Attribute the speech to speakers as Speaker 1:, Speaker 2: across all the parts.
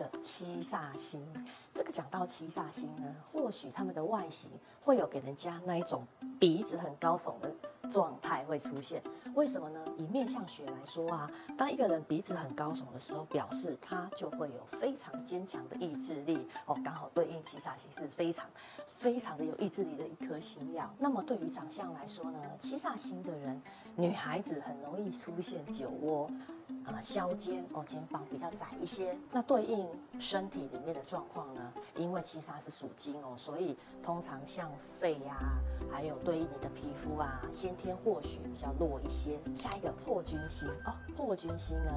Speaker 1: 个七煞星，这个讲到七煞星呢，或许他们的外形会有给人家那一种鼻子很高耸的状态会出现。为什么呢？以面相学来说啊，当一个人鼻子很高耸的时候，表示他就会有非常坚强的意志力哦，刚好对应七煞星是非常非常的有意志力的一颗星曜。那么对于长相来说呢，七煞星的人，女孩子很容易出现酒窝。啊，削肩哦，肩膀比较窄一些。那对应身体里面的状况呢？因为七杀是属金哦，所以通常像肺呀、啊，还有对应你的皮肤啊，先天或许比较弱一些。下一个破军星哦，破军星呢，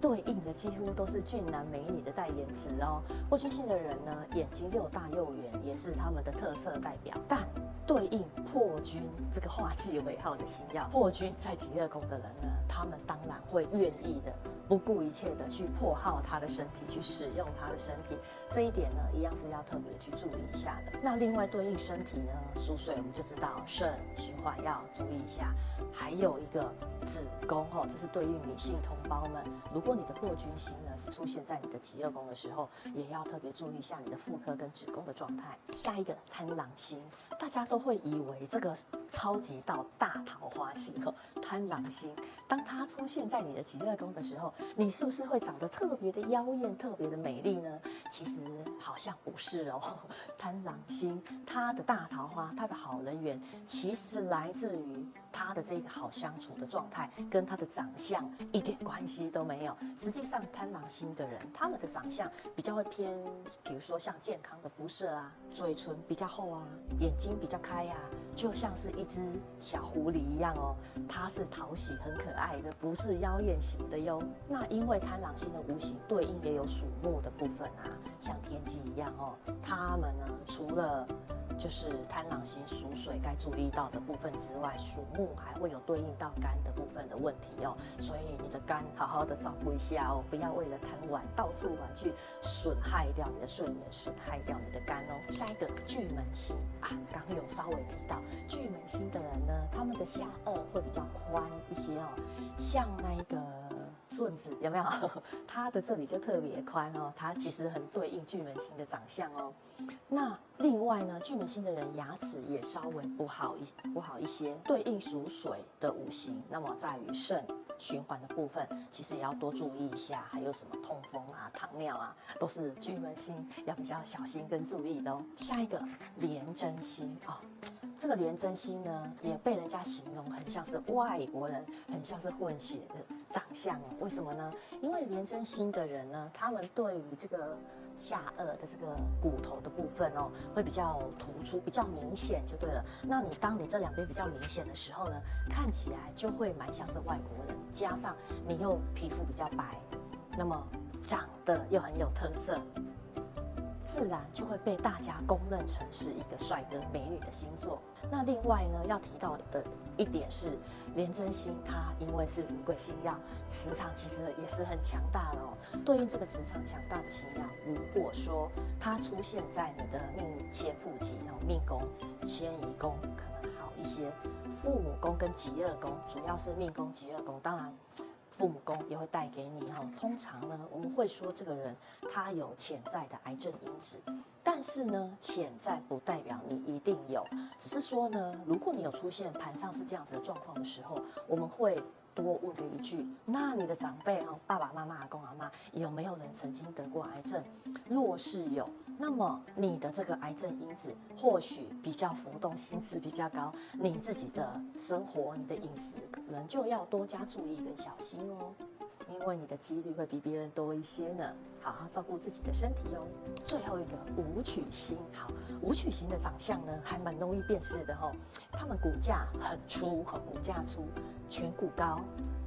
Speaker 1: 对应的几乎都是俊男美女的代言词哦。破军星的人呢，眼睛又大又圆，也是他们的特色代表。但对应破军这个化气为号的星曜，破军在疾厄宫的人呢，他们当然会愿意的，不顾一切的去破耗他的身体，去使用他的身体。这一点呢，一样是要特别去注意一下的。那另外对应身体呢，属水，我们就知道肾循环要注意一下。还有一个子宫哦，这是对应女性同胞们。如果你的破军星呢是出现在你的疾厄宫的时候，也要特别注意一下你的妇科跟子宫的状态。下一个贪狼星，大家都。都会以为这个超级到大桃花星哦，贪狼星，当它出现在你的极乐宫的时候，你是不是会长得特别的妖艳、特别的美丽呢？其实好像不是哦，贪狼星它的大桃花，它的好人缘，其实来自于他的这个好相处的状态，跟他的长相一点关系都没有。实际上，贪狼星的人，他们的长相比较会偏，比如说像健康的肤色啊，嘴唇比较厚啊，眼睛比较。开呀、啊，就像是一只小狐狸一样哦，他是讨喜、很可爱的，不是妖艳型的哟。那因为贪狼星的五行对应也有属木的部分啊，像天机一样哦，他们呢除了。就是贪狼星属水该注意到的部分之外，属木还会有对应到肝的部分的问题哦，所以你的肝好好的照顾一下哦，不要为了贪玩到处玩去损害掉你的睡眠，损害掉你的肝哦。下一个巨门星啊，刚有稍微提到巨门星的人呢，他们的下颚会比较宽一些哦，像那一个。顺子有没有？他的这里就特别宽哦，他其实很对应巨门星的长相哦。那另外呢，巨门星的人牙齿也稍微不好一不好一些，对应属水的五行，那么在于肾循环的部分，其实也要多注意一下。还有什么痛风啊、糖尿啊，都是巨门星要比较小心跟注意的哦。下一个廉贞星啊。哦这个廉贞星呢，也被人家形容很像是外国人，很像是混血的长相哦。为什么呢？因为廉贞星的人呢，他们对于这个下颚的这个骨头的部分哦，会比较突出，比较明显就对了。那你当你这两边比较明显的时候呢，看起来就会蛮像是外国人，加上你又皮肤比较白，那么长得又很有特色。自然就会被大家公认成是一个帅哥美女的星座。那另外呢，要提到的一点是，廉贞星它因为是五鬼星曜，磁场其实也是很强大的哦。对应这个磁场强大的星曜，如果说它出现在你的命迁父吉，然后命宫、迁移宫可能好一些，父母宫跟极恶宫，主要是命宫、极恶宫，当然。父母宫也会带给你哈，通常呢，我们会说这个人他有潜在的癌症因子，但是呢，潜在不代表你一定有，只是说呢，如果你有出现盘上是这样子的状况的时候，我们会。多问了一句，那你的长辈啊，爸爸妈妈、阿公阿妈，有没有人曾经得过癌症？若是有，那么你的这个癌症因子或许比较浮动，心思比较高，你自己的生活、你的饮食可能就要多加注意跟小心哦。因为你的几率会比别人多一些呢，好好照顾自己的身体哦。最后一个武曲星，好，武曲星的长相呢，还蛮容易辨识的哈、哦。他们骨架很粗，哈，骨架粗，颧骨高，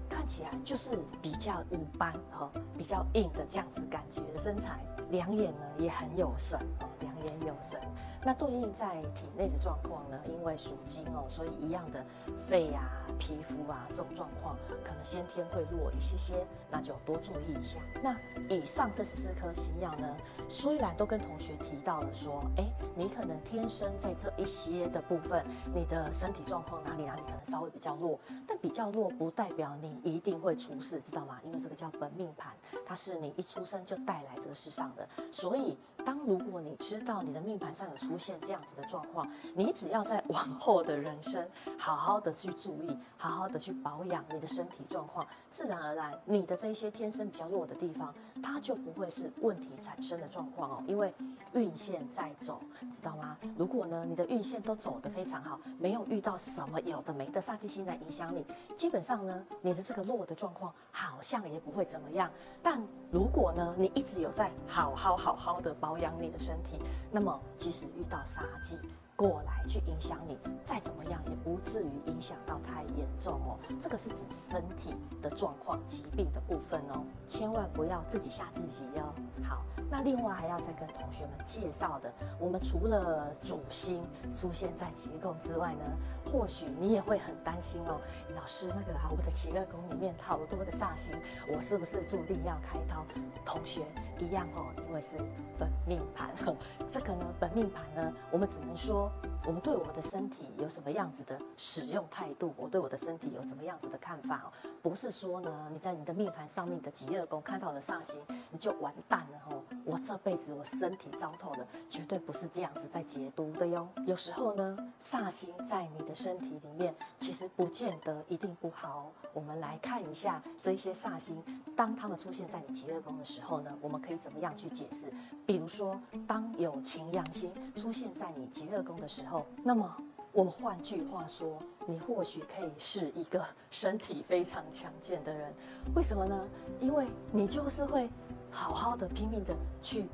Speaker 1: 看起来就是比较五斑哈，比较硬的这样子感觉的身材。两眼呢也很有神哦，两颜有神。那对应在体内的状况呢？因为属金哦，所以一样的肺啊、皮肤啊这种状况，可能先天会弱一些些，那就多注意一下。那以上这十四颗星曜呢，虽然都跟同学提到了说，哎，你可能天生在这一些的部分，你的身体状况哪里哪里可能稍微比较弱，但比较弱不代表你一定会出事，知道吗？因为这个叫本命盘，它是你一出生就带来这个世上的，所以。当如果你知道到你的命盘上有出现这样子的状况，你只要在往后的人生好好的去注意，好好的去保养你的身体状况，自然而然你的这一些天生比较弱的地方，它就不会是问题产生的状况哦。因为运线在走，知道吗？如果呢你的运线都走得非常好，没有遇到什么有的没的煞气星来影响你，基本上呢你的这个弱的状况好像也不会怎么样。但如果呢你一直有在好好好好的保养你的身体，那么即使遇到杀机过来去影响你，再怎么样也不至于影响到太严重哦。这个是指身体的状况、疾病的部分哦，千万不要自己吓自己哟。好，那另外还要再跟同学们介绍的，我们除了主星出现在疾厄宫之外呢，或许你也会很担心哦，老师那个啊，我的疾厄宫里面好多的煞星，我是不是注定要开刀？同学一样哦，因为是本命盘，这个呢，本命盘呢，我们只能说，我们对我们的身体有什么样子的使用态度，我对我的身体有什么样子的看法哦，不是说呢，你在你的命盘上面的疾厄宫看到了煞星，你就完蛋了哦，我这辈子我身体糟透了，绝对不是这样子在解读的哟。有时候呢，煞星在你的身体里面，其实不见得一定不好。我们来看一下这一些煞星，当他们出现在你疾厄宫的时候呢，我们可以怎么样去解释？比如说，当有擎羊星出现在你疾厄宫的时候，那么我们换句话说，你或许可以是一个身体非常强健的人。为什么呢？因为你就是会好好的拼命的去。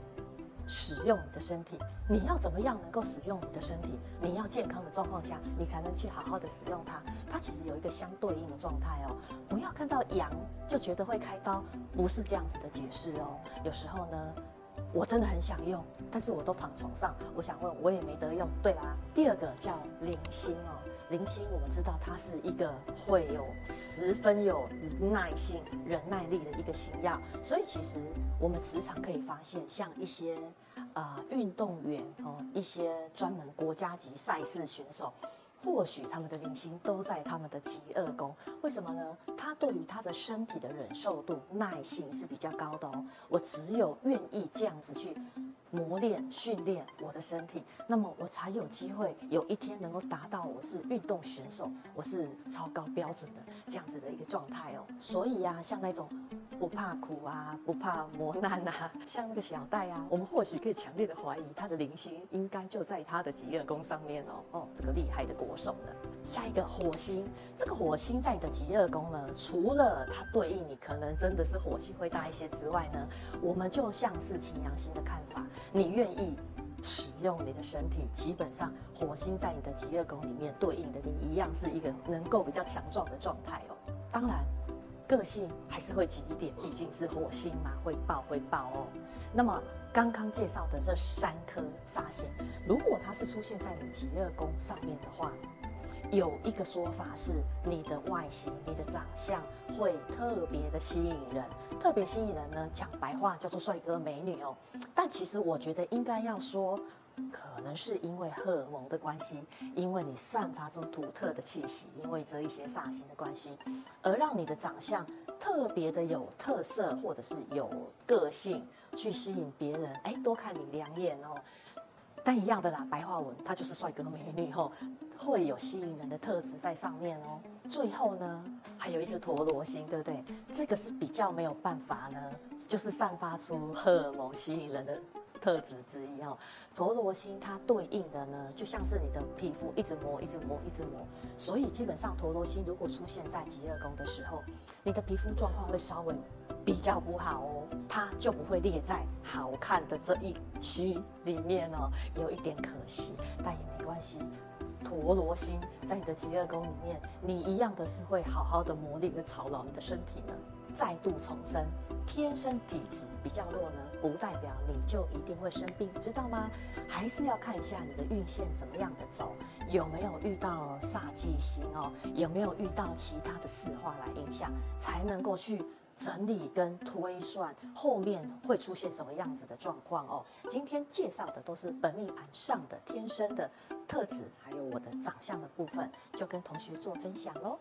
Speaker 1: 使用你的身体，你要怎么样能够使用你的身体？你要健康的状况下，你才能去好好的使用它。它其实有一个相对应的状态哦。不要看到阳就觉得会开刀，不是这样子的解释哦。有时候呢，我真的很想用，但是我都躺床上，我想问，我也没得用，对吧？第二个叫零星哦，零星我们知道它是一个会有十分有耐性、忍耐力的一个星曜，所以其实我们时常可以发现，像一些。啊、呃，运动员哦，一些专门国家级赛事选手，或许他们的灵性都在他们的极恶宫。为什么呢？他对于他的身体的忍受度、耐性是比较高的哦。我只有愿意这样子去磨练、训练我的身体，那么我才有机会有一天能够达到我是运动选手，我是超高标准的这样子的一个状态哦。所以呀、啊，像那种。不怕苦啊，不怕磨难啊，像那个小戴啊，我们或许可以强烈的怀疑他的铃星应该就在他的疾厄宫上面哦。哦，这个厉害的国手呢。下一个火星，这个火星在你的疾厄宫呢，除了它对应你可能真的是火气会大一些之外呢，我们就像是擎羊星的看法，你愿意使用你的身体，基本上火星在你的疾厄宫里面对应的你一样是一个能够比较强壮的状态哦。当然。个性还是会急一点，毕竟是火星嘛，会爆会爆哦。那么刚刚介绍的这三颗煞星，如果它是出现在你疾厄宫上面的话，有一个说法是你的外形、你的长相会特别的吸引人，特别吸引人呢，讲白话叫做帅哥美女哦。但其实我觉得应该要说。可能是因为荷尔蒙的关系，因为你散发出独特的气息，因为这一些煞星的关系，而让你的长相特别的有特色，或者是有个性，去吸引别人，哎，多看你两眼哦。但一样的啦，白话文，它就是帅哥美女哦，会有吸引人的特质在上面哦。最后呢，还有一个陀螺星，对不对？这个是比较没有办法呢，就是散发出荷尔蒙吸引人的。特质之一哦，陀螺星它对应的呢，就像是你的皮肤一直磨，一直磨，一直磨，所以基本上陀螺星如果出现在极恶宫的时候，你的皮肤状况会稍微比较不好哦，它就不会列在好看的这一区里面哦，有一点可惜，但也没关系。陀螺星在你的极恶宫里面，你一样的是会好好的磨砺跟操劳你的身体呢，再度重生。天生体质比较弱呢，不代表你就一定会生病，知道吗？还是要看一下你的运线怎么样的走，有没有遇到煞忌星哦，有没有遇到其他的四化来影响，才能够去整理跟推算后面会出现什么样子的状况哦。今天介绍的都是本命盘上的天生的特质，还有我的长相的部分，就跟同学做分享喽。